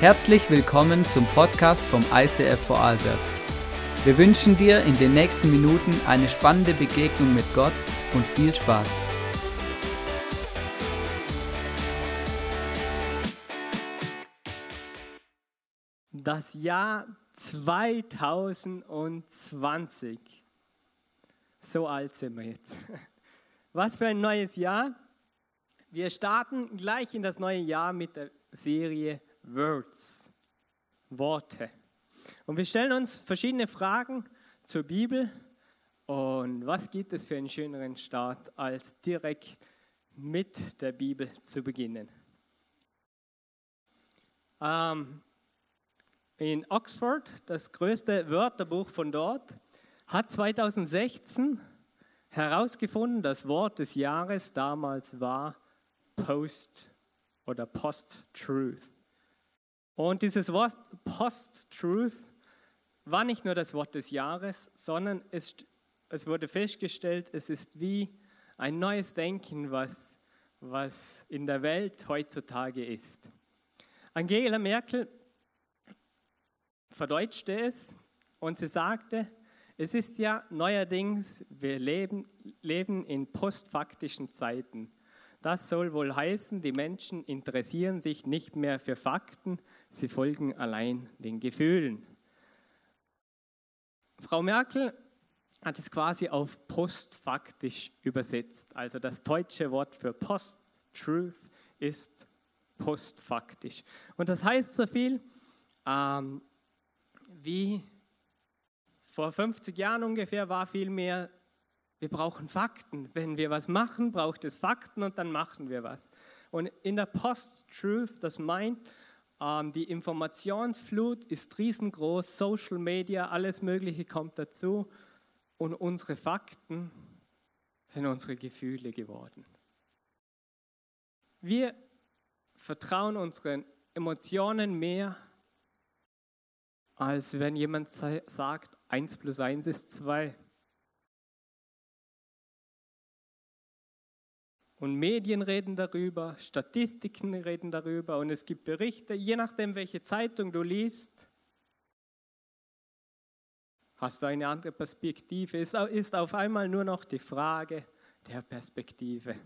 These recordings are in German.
Herzlich willkommen zum Podcast vom ICF Vorarlberg. Wir wünschen dir in den nächsten Minuten eine spannende Begegnung mit Gott und viel Spaß. Das Jahr 2020. So alt sind wir jetzt. Was für ein neues Jahr. Wir starten gleich in das neue Jahr mit der Serie Words, Worte. Und wir stellen uns verschiedene Fragen zur Bibel. Und was gibt es für einen schöneren Start, als direkt mit der Bibel zu beginnen? Ähm, in Oxford, das größte Wörterbuch von dort, hat 2016 herausgefunden, das Wort des Jahres damals war Post oder Post-Truth. Und dieses Wort Post-Truth war nicht nur das Wort des Jahres, sondern es, es wurde festgestellt, es ist wie ein neues Denken, was, was in der Welt heutzutage ist. Angela Merkel verdeutschte es und sie sagte, es ist ja neuerdings, wir leben, leben in postfaktischen Zeiten. Das soll wohl heißen, die Menschen interessieren sich nicht mehr für Fakten, sie folgen allein den Gefühlen. Frau Merkel hat es quasi auf postfaktisch übersetzt. Also das deutsche Wort für Post-Truth ist postfaktisch. Und das heißt so viel ähm, wie vor 50 Jahren ungefähr war vielmehr wir brauchen Fakten. Wenn wir was machen, braucht es Fakten und dann machen wir was. Und in der Post-Truth, das meint, die Informationsflut ist riesengroß, Social Media, alles Mögliche kommt dazu. Und unsere Fakten sind unsere Gefühle geworden. Wir vertrauen unseren Emotionen mehr, als wenn jemand sagt, 1 plus 1 ist 2. Und Medien reden darüber, Statistiken reden darüber und es gibt Berichte, je nachdem, welche Zeitung du liest, hast du eine andere Perspektive. Es ist auf einmal nur noch die Frage der Perspektive.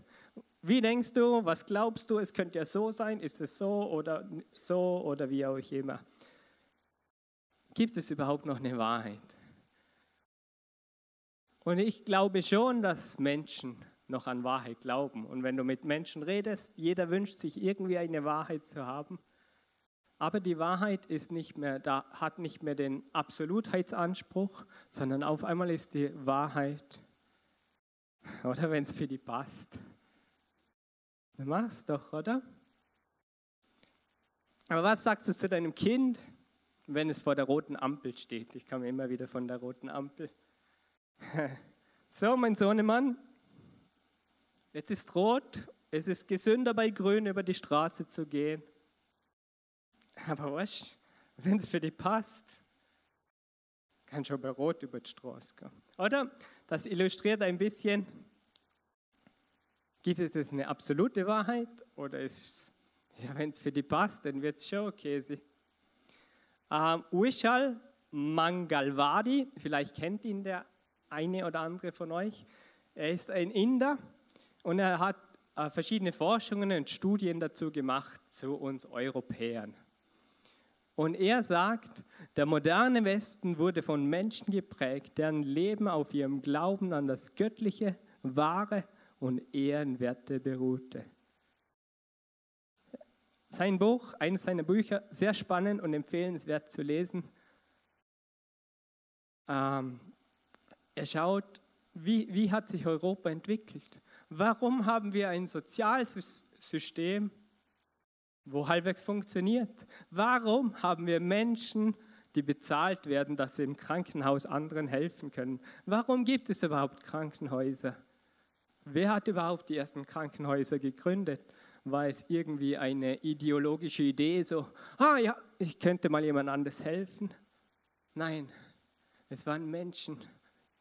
Wie denkst du, was glaubst du, es könnte ja so sein, ist es so oder so oder wie auch immer. Gibt es überhaupt noch eine Wahrheit? Und ich glaube schon, dass Menschen noch an Wahrheit glauben. Und wenn du mit Menschen redest, jeder wünscht sich irgendwie eine Wahrheit zu haben. Aber die Wahrheit ist nicht mehr, da hat nicht mehr den Absolutheitsanspruch, sondern auf einmal ist die Wahrheit, oder wenn es für die passt. Du machst doch, oder? Aber was sagst du zu deinem Kind, wenn es vor der roten Ampel steht? Ich komme immer wieder von der roten Ampel. So, mein Sohnemann, Jetzt ist rot, es ist gesünder bei grün über die Straße zu gehen. Aber was, wenn es für dich passt, kannst du bei rot über die Straße gehen. Oder? Das illustriert ein bisschen, gibt es eine absolute Wahrheit oder ist ja, wenn es für dich passt, dann wird es schon okay sein. Ähm, Uishal Mangalwadi, vielleicht kennt ihn der eine oder andere von euch. Er ist ein Inder und er hat äh, verschiedene Forschungen und Studien dazu gemacht zu uns Europäern. Und er sagt, der moderne Westen wurde von Menschen geprägt, deren Leben auf ihrem Glauben an das Göttliche, Wahre und Ehrenwerte beruhte. Sein Buch, eines seiner Bücher, sehr spannend und empfehlenswert zu lesen. Ähm, er schaut, wie, wie hat sich Europa entwickelt. Warum haben wir ein Sozialsystem, wo halbwegs funktioniert? Warum haben wir Menschen, die bezahlt werden, dass sie im Krankenhaus anderen helfen können? Warum gibt es überhaupt Krankenhäuser? Wer hat überhaupt die ersten Krankenhäuser gegründet? War es irgendwie eine ideologische Idee, so, ah ja, ich könnte mal jemand anders helfen? Nein, es waren Menschen,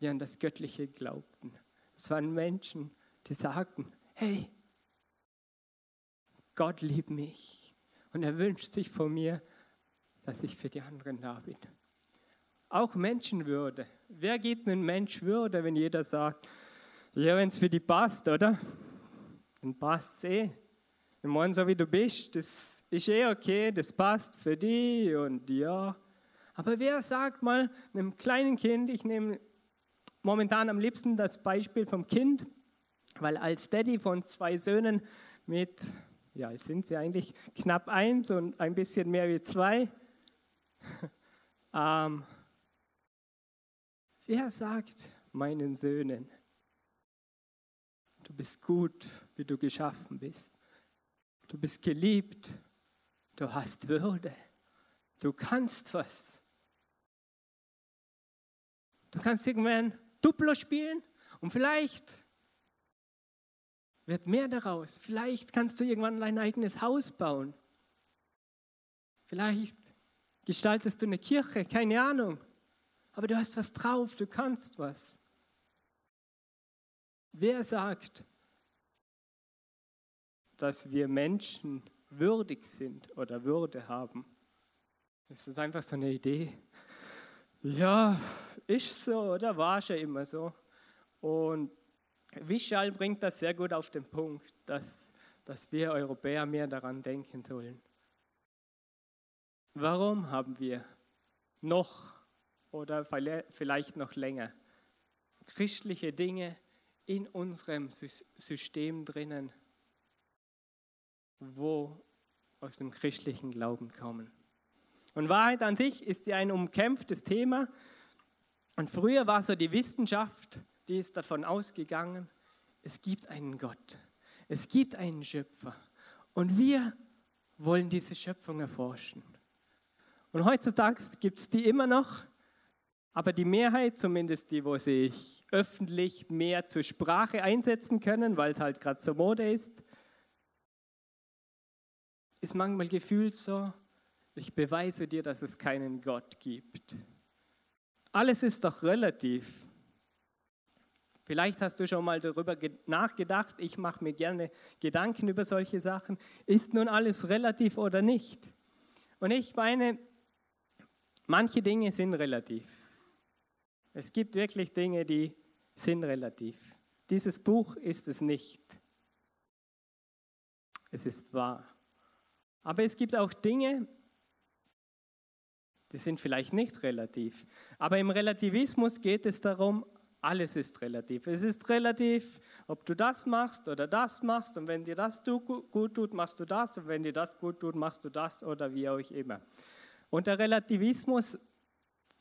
die an das Göttliche glaubten. Es waren Menschen, die die sagten, hey, Gott liebt mich und er wünscht sich von mir dass ich für die anderen da bin. Auch Menschenwürde. Wer gibt einem Mensch Würde, wenn jeder sagt, ja, wenn es für die passt, oder? Dann passt es eh. Ich meine, so wie du bist, das ist eh okay, das passt für dich und ja. Aber wer sagt mal einem kleinen Kind, ich nehme momentan am liebsten das Beispiel vom Kind, weil als Daddy von zwei Söhnen mit, ja, jetzt sind sie eigentlich knapp eins und ein bisschen mehr wie zwei, ähm, wer sagt meinen Söhnen, du bist gut, wie du geschaffen bist? Du bist geliebt. Du hast Würde. Du kannst was. Du kannst irgendwann Duplo spielen und vielleicht wird mehr daraus. Vielleicht kannst du irgendwann dein eigenes Haus bauen. Vielleicht gestaltest du eine Kirche, keine Ahnung. Aber du hast was drauf, du kannst was. Wer sagt, dass wir Menschen würdig sind oder Würde haben. Das ist einfach so eine Idee. Ja, ist so oder war schon immer so. Und Wischal bringt das sehr gut auf den Punkt, dass, dass wir Europäer mehr daran denken sollen. Warum haben wir noch oder vielleicht noch länger christliche Dinge in unserem System drinnen, wo aus dem christlichen Glauben kommen. Und Wahrheit an sich ist ja ein umkämpftes Thema. Und früher war so die Wissenschaft, die ist davon ausgegangen, es gibt einen Gott, es gibt einen Schöpfer. Und wir wollen diese Schöpfung erforschen. Und heutzutage gibt es die immer noch, aber die Mehrheit, zumindest die, wo sich öffentlich mehr zur Sprache einsetzen können, weil es halt gerade so Mode ist, ist manchmal gefühlt so, ich beweise dir, dass es keinen Gott gibt. Alles ist doch relativ. Vielleicht hast du schon mal darüber nachgedacht, ich mache mir gerne Gedanken über solche Sachen. Ist nun alles relativ oder nicht? Und ich meine, manche Dinge sind relativ. Es gibt wirklich Dinge, die sind relativ. Dieses Buch ist es nicht. Es ist wahr. Aber es gibt auch Dinge, die sind vielleicht nicht relativ. Aber im Relativismus geht es darum, alles ist relativ. Es ist relativ, ob du das machst oder das machst. Und wenn dir das gut tut, machst du das. Und wenn dir das gut tut, machst du das oder wie auch immer. Und der Relativismus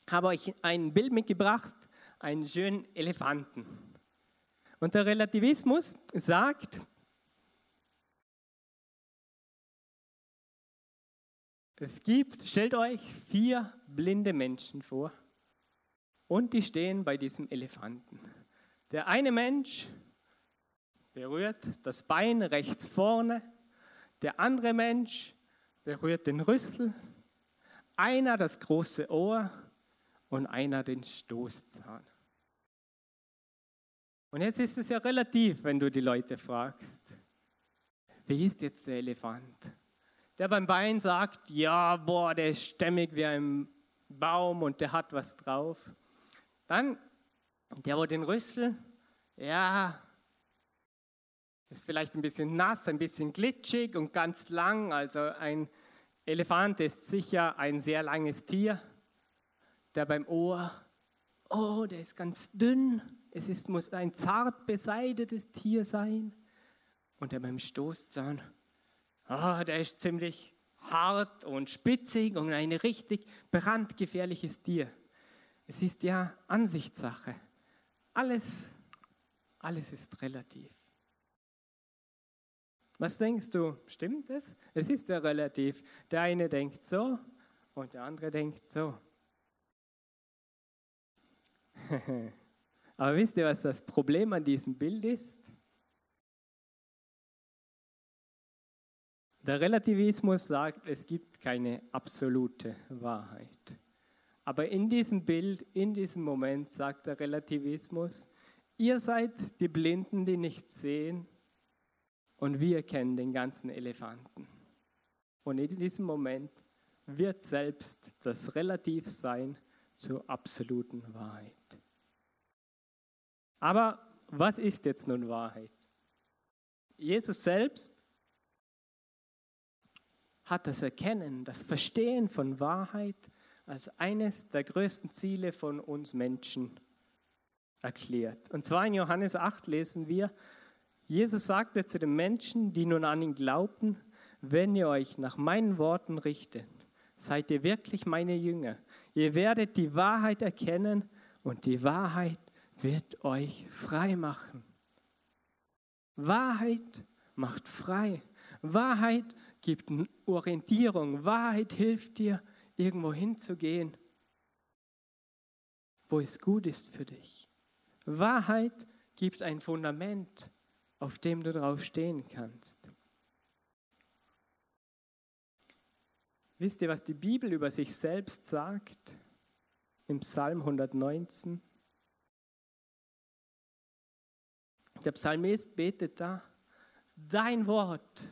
habe ich ein Bild mitgebracht, einen schönen Elefanten. Und der Relativismus sagt, Es gibt, stellt euch vier blinde Menschen vor und die stehen bei diesem Elefanten. Der eine Mensch berührt das Bein rechts vorne, der andere Mensch berührt den Rüssel, einer das große Ohr und einer den Stoßzahn. Und jetzt ist es ja relativ, wenn du die Leute fragst, wie ist jetzt der Elefant? der beim Bein sagt, ja, boah, der ist stämmig wie ein Baum und der hat was drauf. Dann der, wo den Rüssel, ja, ist vielleicht ein bisschen nass, ein bisschen glitschig und ganz lang. Also ein Elefant ist sicher ein sehr langes Tier. Der beim Ohr, oh, der ist ganz dünn. Es ist, muss ein zart beseidetes Tier sein. Und der beim Stoßzahn, oh, der ist ziemlich hart und spitzig und ein richtig brandgefährliches Tier. Es ist ja Ansichtssache. Alles, alles ist relativ. Was denkst du? Stimmt es? Es ist ja relativ. Der eine denkt so und der andere denkt so. Aber wisst ihr, was das Problem an diesem Bild ist? Der Relativismus sagt, es gibt keine absolute Wahrheit. Aber in diesem Bild, in diesem Moment sagt der Relativismus, ihr seid die Blinden, die nichts sehen und wir kennen den ganzen Elefanten. Und in diesem Moment wird selbst das Relativsein zur absoluten Wahrheit. Aber was ist jetzt nun Wahrheit? Jesus selbst hat das Erkennen, das Verstehen von Wahrheit als eines der größten Ziele von uns Menschen erklärt. Und zwar in Johannes 8 lesen wir, Jesus sagte zu den Menschen, die nun an ihn glaubten, wenn ihr euch nach meinen Worten richtet, seid ihr wirklich meine Jünger. Ihr werdet die Wahrheit erkennen und die Wahrheit wird euch frei machen. Wahrheit macht frei. Wahrheit gibt Orientierung. Wahrheit hilft dir, irgendwo hinzugehen, wo es gut ist für dich. Wahrheit gibt ein Fundament, auf dem du drauf stehen kannst. Wisst ihr, was die Bibel über sich selbst sagt? Im Psalm 119. Der Psalmist betet da, dein Wort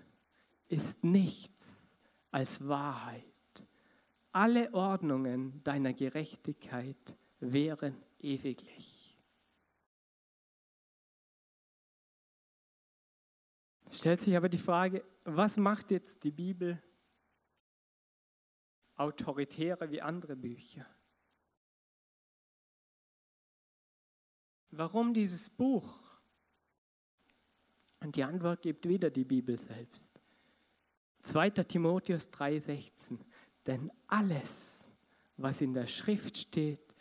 ist nichts als Wahrheit. Alle Ordnungen deiner Gerechtigkeit wären ewiglich. Stellt sich aber die Frage, was macht jetzt die Bibel autoritärer wie andere Bücher? Warum dieses Buch? Und die Antwort gibt wieder die Bibel selbst. 2. Timotheus 3:16. Denn alles, was in der Schrift steht,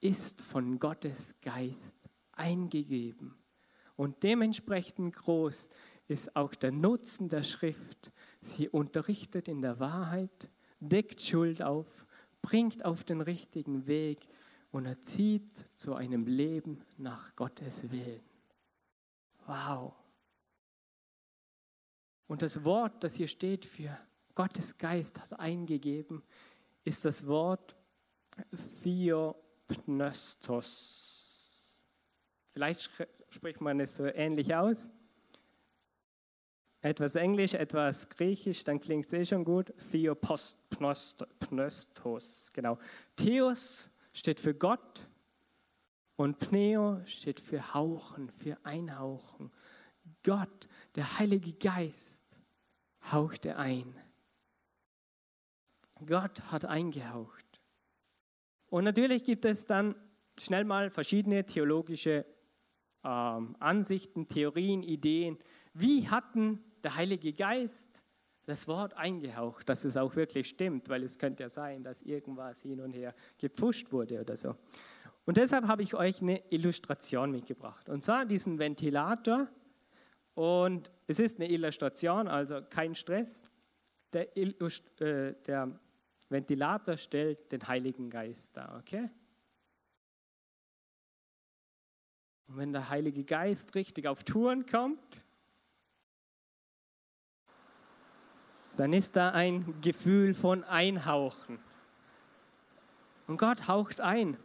ist von Gottes Geist eingegeben. Und dementsprechend groß ist auch der Nutzen der Schrift. Sie unterrichtet in der Wahrheit, deckt Schuld auf, bringt auf den richtigen Weg und erzieht zu einem Leben nach Gottes Willen. Wow. Und das Wort, das hier steht für Gottes Geist hat eingegeben, ist das Wort Theopnestos. Vielleicht spricht man es so ähnlich aus. Etwas Englisch, etwas Griechisch, dann klingt es eh schon gut. Theopnestos, genau. Theos steht für Gott und Pneo steht für Hauchen, für Einhauchen. Gott, der Heilige Geist, hauchte ein. Gott hat eingehaucht. Und natürlich gibt es dann schnell mal verschiedene theologische ähm, Ansichten, Theorien, Ideen. Wie hatten der Heilige Geist das Wort eingehaucht, dass es auch wirklich stimmt, weil es könnte ja sein, dass irgendwas hin und her gepfuscht wurde oder so. Und deshalb habe ich euch eine Illustration mitgebracht. Und zwar diesen Ventilator. Und es ist eine Illustration, also kein Stress. Der, äh, der Ventilator stellt den Heiligen Geist dar, okay? Und wenn der Heilige Geist richtig auf Touren kommt, dann ist da ein Gefühl von Einhauchen. Und Gott haucht ein.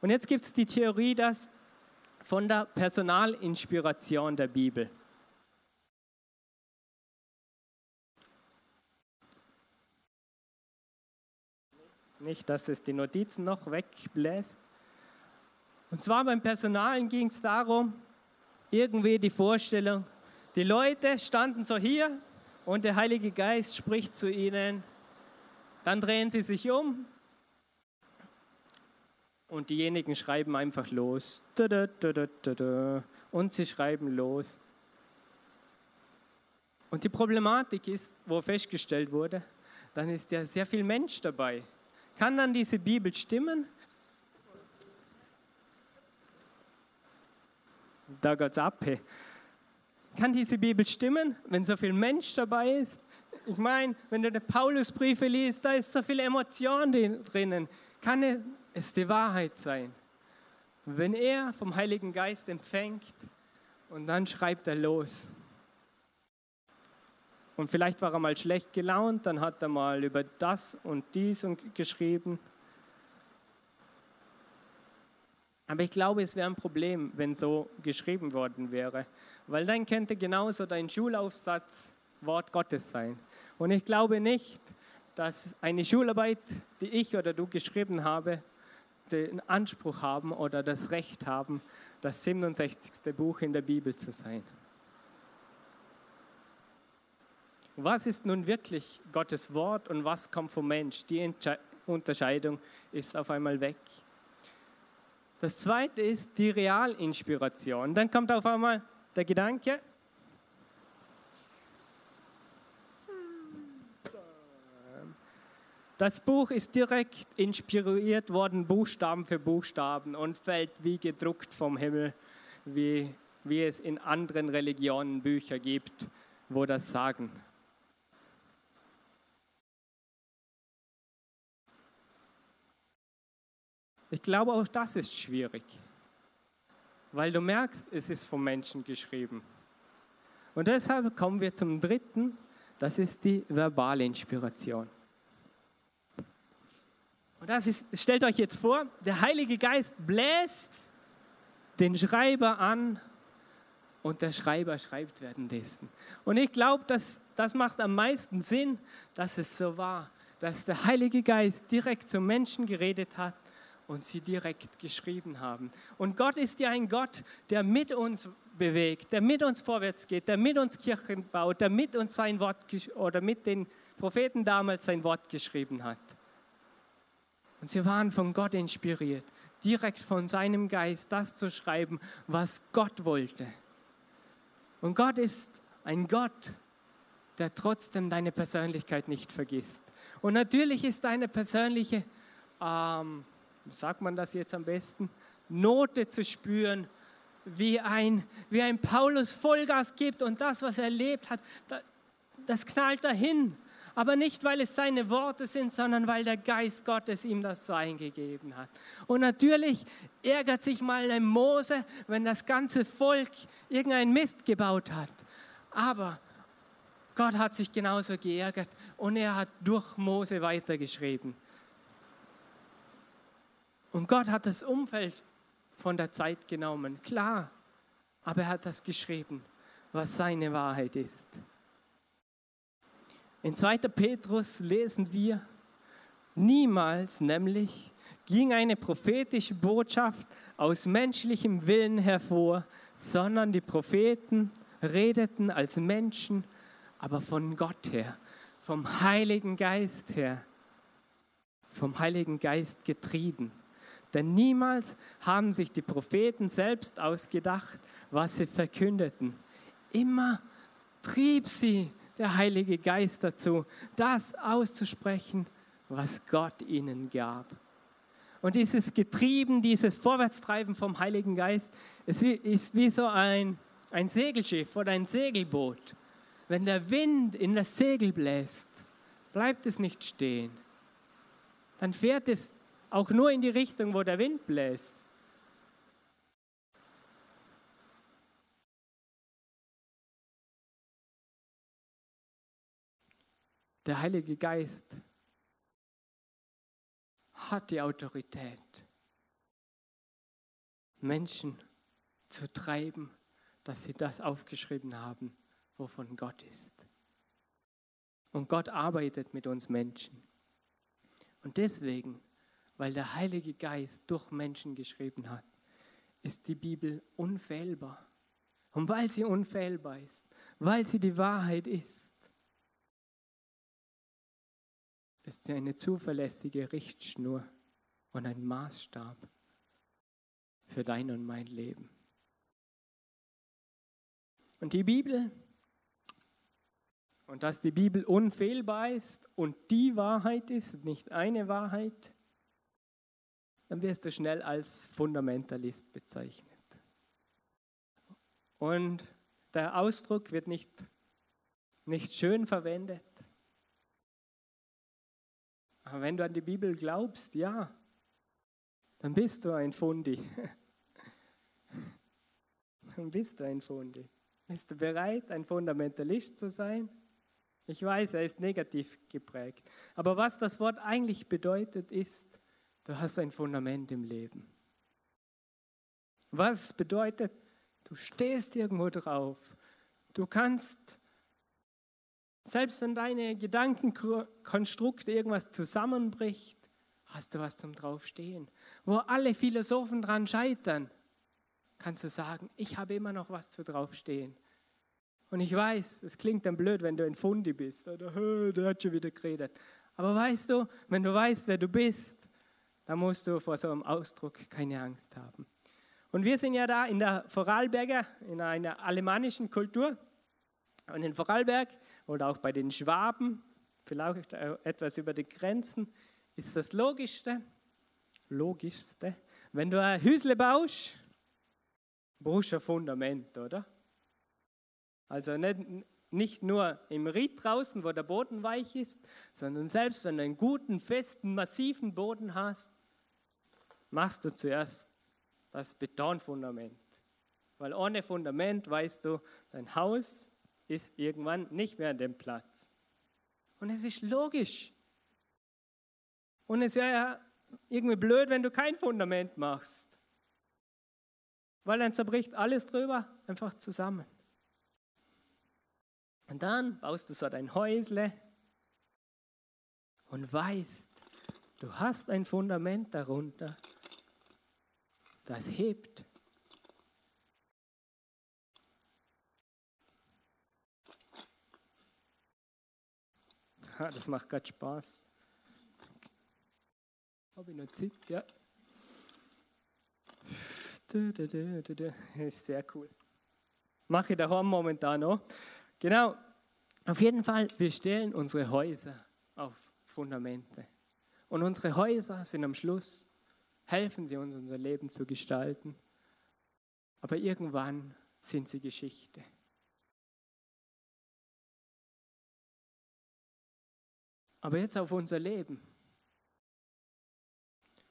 Und jetzt gibt es die Theorie, dass von der Personalinspiration der Bibel. Nicht, dass es die Notizen noch wegbläst. Und zwar beim Personalen ging es darum, irgendwie die Vorstellung, die Leute standen so hier und der Heilige Geist spricht zu ihnen. Dann drehen sie sich um und diejenigen schreiben einfach los. Und sie schreiben los. Und die Problematik ist, wo festgestellt wurde, dann ist ja sehr viel Mensch dabei. Kann dann diese Bibel stimmen? Da geht's ab. Kann diese Bibel stimmen, wenn so viel Mensch dabei ist? Ich meine, wenn du die Paulusbriefe liest, da ist so viel Emotion drinnen. Kann es die Wahrheit sein? Wenn er vom Heiligen Geist empfängt und dann schreibt er los. Und vielleicht war er mal schlecht gelaunt, dann hat er mal über das und dies geschrieben. Aber ich glaube, es wäre ein Problem, wenn so geschrieben worden wäre, weil dann könnte genauso dein Schulaufsatz Wort Gottes sein. Und ich glaube nicht, dass eine Schularbeit, die ich oder du geschrieben habe, den Anspruch haben oder das Recht haben, das 67. Buch in der Bibel zu sein. Was ist nun wirklich Gottes Wort und was kommt vom Mensch? Die Unterscheidung ist auf einmal weg. Das zweite ist die Realinspiration. Dann kommt auf einmal der Gedanke, Das Buch ist direkt inspiriert worden, Buchstaben für Buchstaben und fällt wie gedruckt vom Himmel, wie, wie es in anderen Religionen Bücher gibt, wo das sagen. Ich glaube, auch das ist schwierig, weil du merkst, es ist vom Menschen geschrieben. Und deshalb kommen wir zum dritten, das ist die verbale Inspiration. Und das ist, stellt euch jetzt vor, der Heilige Geist bläst den Schreiber an und der Schreiber schreibt währenddessen. Und ich glaube, dass das macht am meisten Sinn, dass es so war, dass der Heilige Geist direkt zum Menschen geredet hat und sie direkt geschrieben haben. Und Gott ist ja ein Gott, der mit uns bewegt, der mit uns vorwärts geht, der mit uns Kirchen baut, der mit uns sein Wort oder mit den Propheten damals sein Wort geschrieben hat. Und sie waren von Gott inspiriert, direkt von seinem Geist das zu schreiben, was Gott wollte. Und Gott ist ein Gott, der trotzdem deine Persönlichkeit nicht vergisst. Und natürlich ist deine persönliche, ähm, sagt man das jetzt am besten, Note zu spüren, wie ein, wie ein Paulus Vollgas gibt und das, was er erlebt hat, das knallt dahin aber nicht, weil es seine Worte sind, sondern weil der Geist Gottes ihm das so eingegeben hat. Und natürlich ärgert sich mal ein Mose, wenn das ganze Volk irgendeinen Mist gebaut hat. Aber Gott hat sich genauso geärgert und er hat durch Mose weitergeschrieben. Und Gott hat das Umfeld von der Zeit genommen, klar, aber er hat das geschrieben, was seine Wahrheit ist. In 2. Petrus lesen wir, niemals nämlich ging eine prophetische Botschaft aus menschlichem Willen hervor, sondern die Propheten redeten als Menschen, aber von Gott her, vom Heiligen Geist her, vom Heiligen Geist getrieben. Denn niemals haben sich die Propheten selbst ausgedacht, was sie verkündeten. Immer trieb sie der Heilige Geist dazu, das auszusprechen, was Gott ihnen gab. Und dieses Getrieben, dieses Vorwärtstreiben vom Heiligen Geist, es ist wie so ein, ein Segelschiff oder ein Segelboot. Wenn der Wind in das Segel bläst, bleibt es nicht stehen. Dann fährt es auch nur in die Richtung, wo der Wind bläst. Der Heilige Geist hat die Autorität, Menschen zu treiben, dass sie das aufgeschrieben haben, wovon Gott ist. Und Gott arbeitet mit uns Menschen. Und deswegen, weil der Heilige Geist durch Menschen geschrieben hat, ist die Bibel unfehlbar. Und weil sie unfehlbar ist, weil sie die Wahrheit ist, ist sie eine zuverlässige Richtschnur und ein Maßstab für dein und mein Leben. Und die Bibel, und dass die Bibel unfehlbar ist und die Wahrheit ist, nicht eine Wahrheit, dann wirst du schnell als Fundamentalist bezeichnet. Und der Ausdruck wird nicht, nicht schön verwendet, aber wenn du an die Bibel glaubst, ja, dann bist du ein Fundi. Dann bist du ein Fundi. Bist du bereit, ein Fundamentalist zu sein? Ich weiß, er ist negativ geprägt. Aber was das Wort eigentlich bedeutet, ist, du hast ein Fundament im Leben. Was bedeutet, du stehst irgendwo drauf. Du kannst Selbst wenn deine Gedankenkonstrukte irgendwas zusammenbricht, hast du was zum Draufstehen. Wo alle Philosophen dran scheitern, kannst du sagen, ich habe immer noch was zu draufstehen. Und ich weiß, es klingt dann blöd, wenn du ein Fundi bist oder der hat schon wieder geredet. Aber weißt du, wenn du weißt, wer du bist, dann musst du vor so einem Ausdruck keine Angst haben. Und wir sind ja da in der Vorarlberger, in einer alemannischen Kultur. Und in Vorarlberg oder auch bei den Schwaben, vielleicht etwas über die Grenzen, ist das Logischste, Logischste, wenn du ein Hüsle baust, brauchst du ein Fundament, oder? Also nicht, nicht nur im Ried draußen, wo der Boden weich ist, sondern selbst wenn du einen guten, festen, massiven Boden hast, machst du zuerst das Betonfundament. Weil ohne Fundament weißt du, dein Haus ist irgendwann nicht mehr an dem Platz. Und es ist logisch. Und es wäre ja irgendwie blöd, wenn du kein Fundament machst. Weil dann zerbricht alles drüber einfach zusammen. Und dann baust du so dein Häusle und weißt, du hast ein Fundament darunter, das hebt. das macht gerade Spaß. Habe ich noch Zeit? Ja. Ist sehr cool. Mache ich daheim momentan noch. Genau. Auf jeden Fall, wir stellen unsere Häuser auf Fundamente. Und unsere Häuser sind am Schluss, helfen sie uns, unser Leben zu gestalten. Aber irgendwann sind sie Geschichte. Aber jetzt auf unser Leben.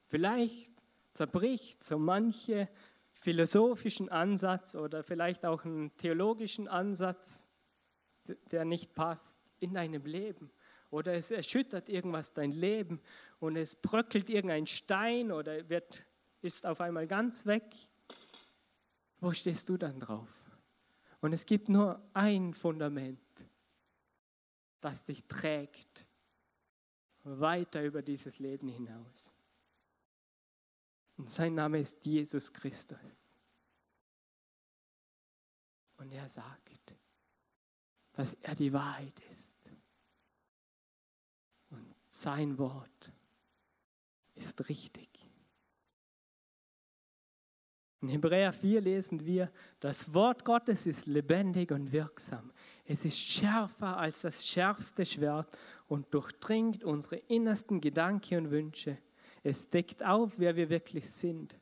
Vielleicht zerbricht so manche philosophischen Ansatz oder vielleicht auch einen theologischen Ansatz, der nicht passt, in deinem Leben. Oder es erschüttert irgendwas dein Leben und es bröckelt irgendein Stein oder wird, ist auf einmal ganz weg. Wo stehst du dann drauf? Und es gibt nur ein Fundament, das dich trägt weiter über dieses Leben hinaus. Und sein Name ist Jesus Christus. Und er sagt, dass er die Wahrheit ist. Sein Wort ist richtig. In Hebräer 4 lesen wir, das Wort Gottes ist lebendig und wirksam. Es ist schärfer als das schärfste Schwert und durchdringt unsere innersten Gedanken und Wünsche. Es deckt auf, wer wir wirklich sind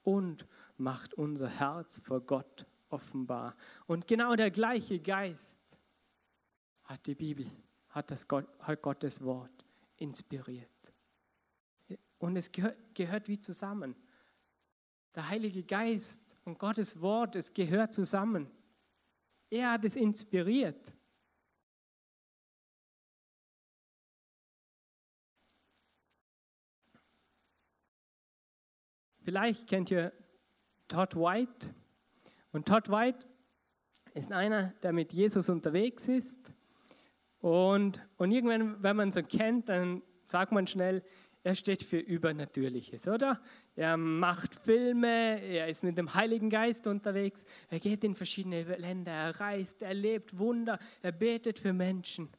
und macht unser Herz vor Gott offenbar. Und genau der gleiche Geist hat die Bibel, hat, das Gott, hat Gottes Wort inspiriert. Und es gehört, wie zusammen. Der Heilige Geist und Gottes Wort, es gehört zusammen. Er hat es inspiriert. Vielleicht kennt ihr Todd White. Und Todd White ist einer, der mit Jesus unterwegs ist. Und, und irgendwann, wenn man so kennt, dann sagt man schnell, er steht für Übernatürliches, oder? Er macht Filme, er ist mit dem Heiligen Geist unterwegs, er geht in verschiedene Länder, er reist, er lebt Wunder, er betet für Menschen.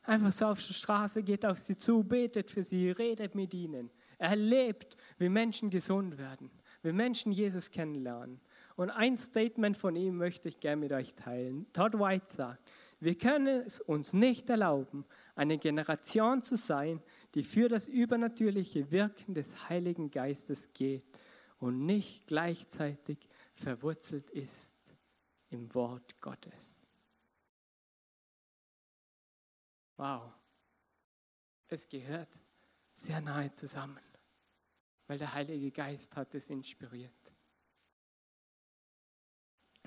Einfach so auf der Straße, geht auf sie zu, betet für sie, redet mit ihnen. Er erlebt, wie Menschen gesund werden, wie Menschen Jesus kennenlernen. Und ein Statement von ihm möchte ich gerne mit euch teilen. Todd White sagt, wir können es uns nicht erlauben, eine Generation zu sein, die für das übernatürliche Wirken des Heiligen Geistes geht und nicht gleichzeitig verwurzelt ist im Wort Gottes. Wow, es gehört sehr nahe zusammen, weil der Heilige Geist hat es inspiriert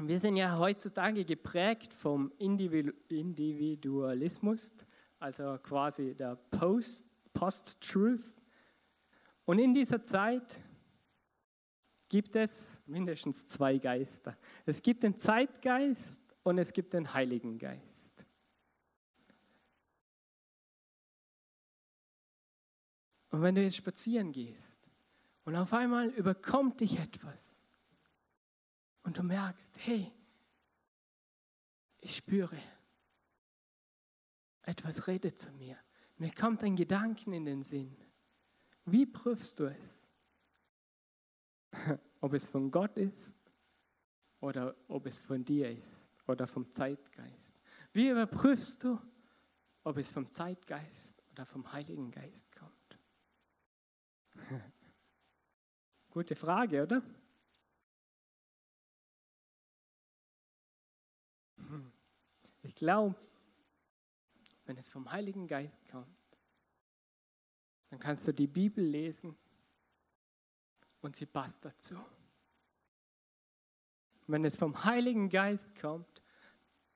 wir sind ja heutzutage geprägt vom Individualismus, also quasi der Post-Truth. Und in dieser Zeit gibt es mindestens zwei Geister. Es gibt den Zeitgeist und es gibt den Heiligen Geist. Und wenn du jetzt spazieren gehst und auf einmal überkommt dich etwas, und du merkst, hey, ich spüre, etwas redet zu mir. Mir kommt ein Gedanken in den Sinn. Wie prüfst du es? ob es von Gott ist oder ob es von dir ist oder vom Zeitgeist. Wie überprüfst du, ob es vom Zeitgeist oder vom Heiligen Geist kommt? Gute Frage, oder? Ich glaube, wenn es vom Heiligen Geist kommt, dann kannst du die Bibel lesen und sie passt dazu. Wenn es vom Heiligen Geist kommt,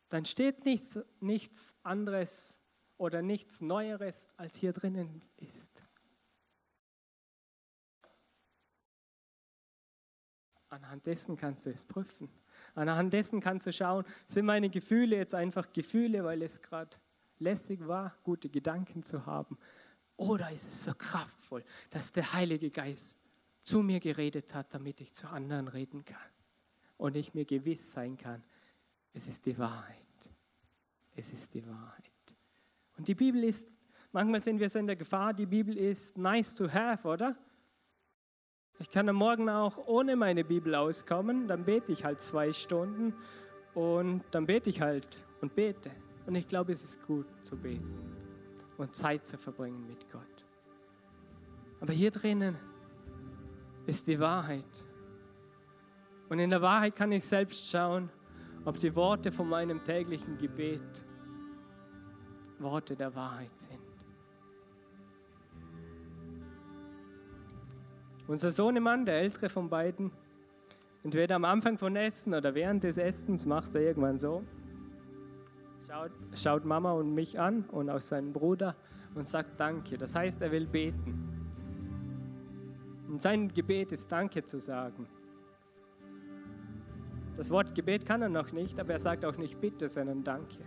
dann steht nichts, nichts anderes oder nichts Neueres, als hier drinnen ist. Anhand dessen kannst du es prüfen. Anhand dessen kannst du schauen, sind meine Gefühle jetzt einfach Gefühle, weil es gerade lässig war, gute Gedanken zu haben? Oder ist es so kraftvoll, dass der Heilige Geist zu mir geredet hat, damit ich zu anderen reden kann? Und ich mir gewiss sein kann, es ist die Wahrheit. Es ist die Wahrheit. Und die Bibel ist, manchmal sind wir so in der Gefahr, die Bibel ist nice to have, oder? Ich kann am Morgen auch ohne meine Bibel auskommen, dann bete ich halt zwei Stunden und dann bete ich halt und bete. Und ich glaube, es ist gut zu beten und Zeit zu verbringen mit Gott. Aber hier drinnen ist die Wahrheit. Und in der Wahrheit kann ich selbst schauen, ob die Worte von meinem täglichen Gebet Worte der Wahrheit sind. Unser Sohnemann, der ältere von beiden, entweder am Anfang von Essen oder während des Essens macht er irgendwann so, schaut, schaut Mama und mich an und auch seinen Bruder und sagt Danke. Das heißt, er will beten. Und sein Gebet ist Danke zu sagen. Das Wort Gebet kann er noch nicht, aber er sagt auch nicht Bitte, sondern Danke.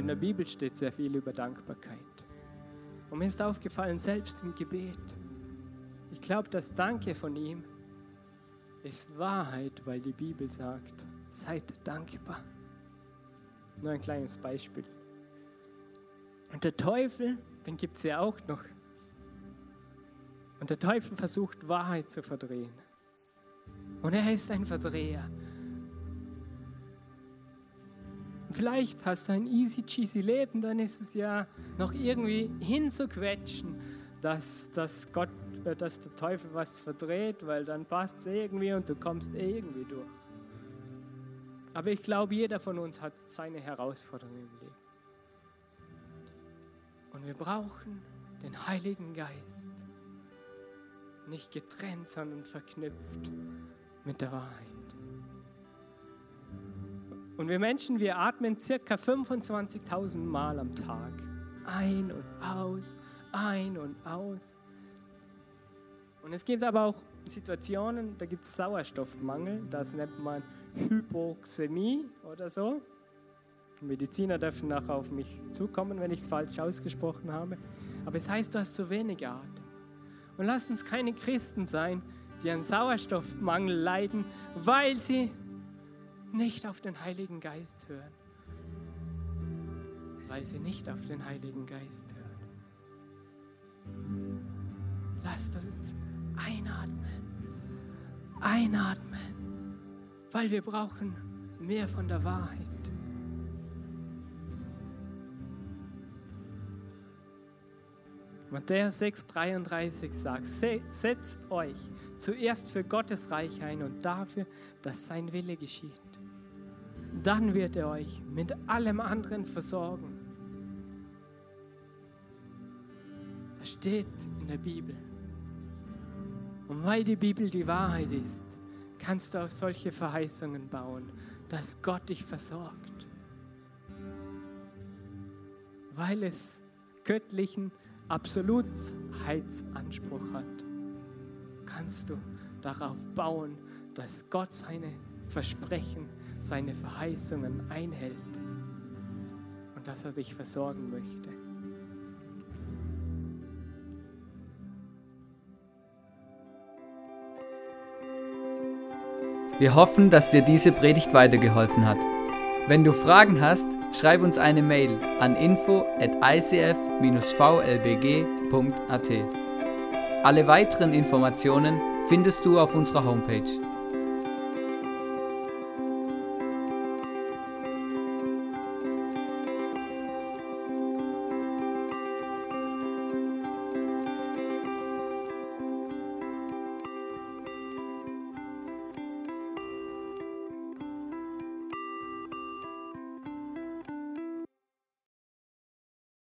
In der Bibel steht sehr viel über Dankbarkeit. Und mir ist aufgefallen, selbst im Gebet, ich glaube, das Danke von ihm ist Wahrheit, weil die Bibel sagt, seid dankbar. Nur ein kleines Beispiel. Und der Teufel, den gibt es ja auch noch. Und der Teufel versucht Wahrheit zu verdrehen. Und er ist ein Verdreher. Vielleicht hast du ein easy cheesy Leben, dann ist es ja noch irgendwie hinzuquetschen, dass, dass, Gott, äh, dass der Teufel was verdreht, weil dann passt es irgendwie und du kommst irgendwie durch. Aber ich glaube, jeder von uns hat seine Herausforderungen im Leben. Und wir brauchen den Heiligen Geist. Nicht getrennt, sondern verknüpft mit der Wahrheit. Und wir Menschen, wir atmen circa 25.000 Mal am Tag. Ein und aus, ein und aus. Und es gibt aber auch Situationen, da gibt es Sauerstoffmangel, das nennt man Hypoxämie oder so. Die Mediziner dürfen nachher auf mich zukommen, wenn ich es falsch ausgesprochen habe. Aber es heißt, du hast zu wenig Atem. Und lasst uns keine Christen sein, die an Sauerstoffmangel leiden, weil sie nicht auf den Heiligen Geist hören, weil sie nicht auf den Heiligen Geist hören. Lasst uns einatmen, einatmen, weil wir brauchen mehr von der Wahrheit. Matthäus 6,33 sagt: Setzt euch zuerst für Gottes Reich ein und dafür, dass sein Wille geschieht dann wird er euch mit allem anderen versorgen. Das steht in der Bibel. Und weil die Bibel die Wahrheit ist, kannst du auch solche Verheißungen bauen, dass Gott dich versorgt. Weil es göttlichen Absolutheitsanspruch hat, kannst du darauf bauen, dass Gott seine Versprechen seine Verheißungen einhält und dass er dich versorgen möchte. Wir hoffen, dass dir diese Predigt weitergeholfen hat. Wenn du Fragen hast, schreib uns eine Mail an info at icf-vlbg.at. Alle weiteren Informationen findest du auf unserer Homepage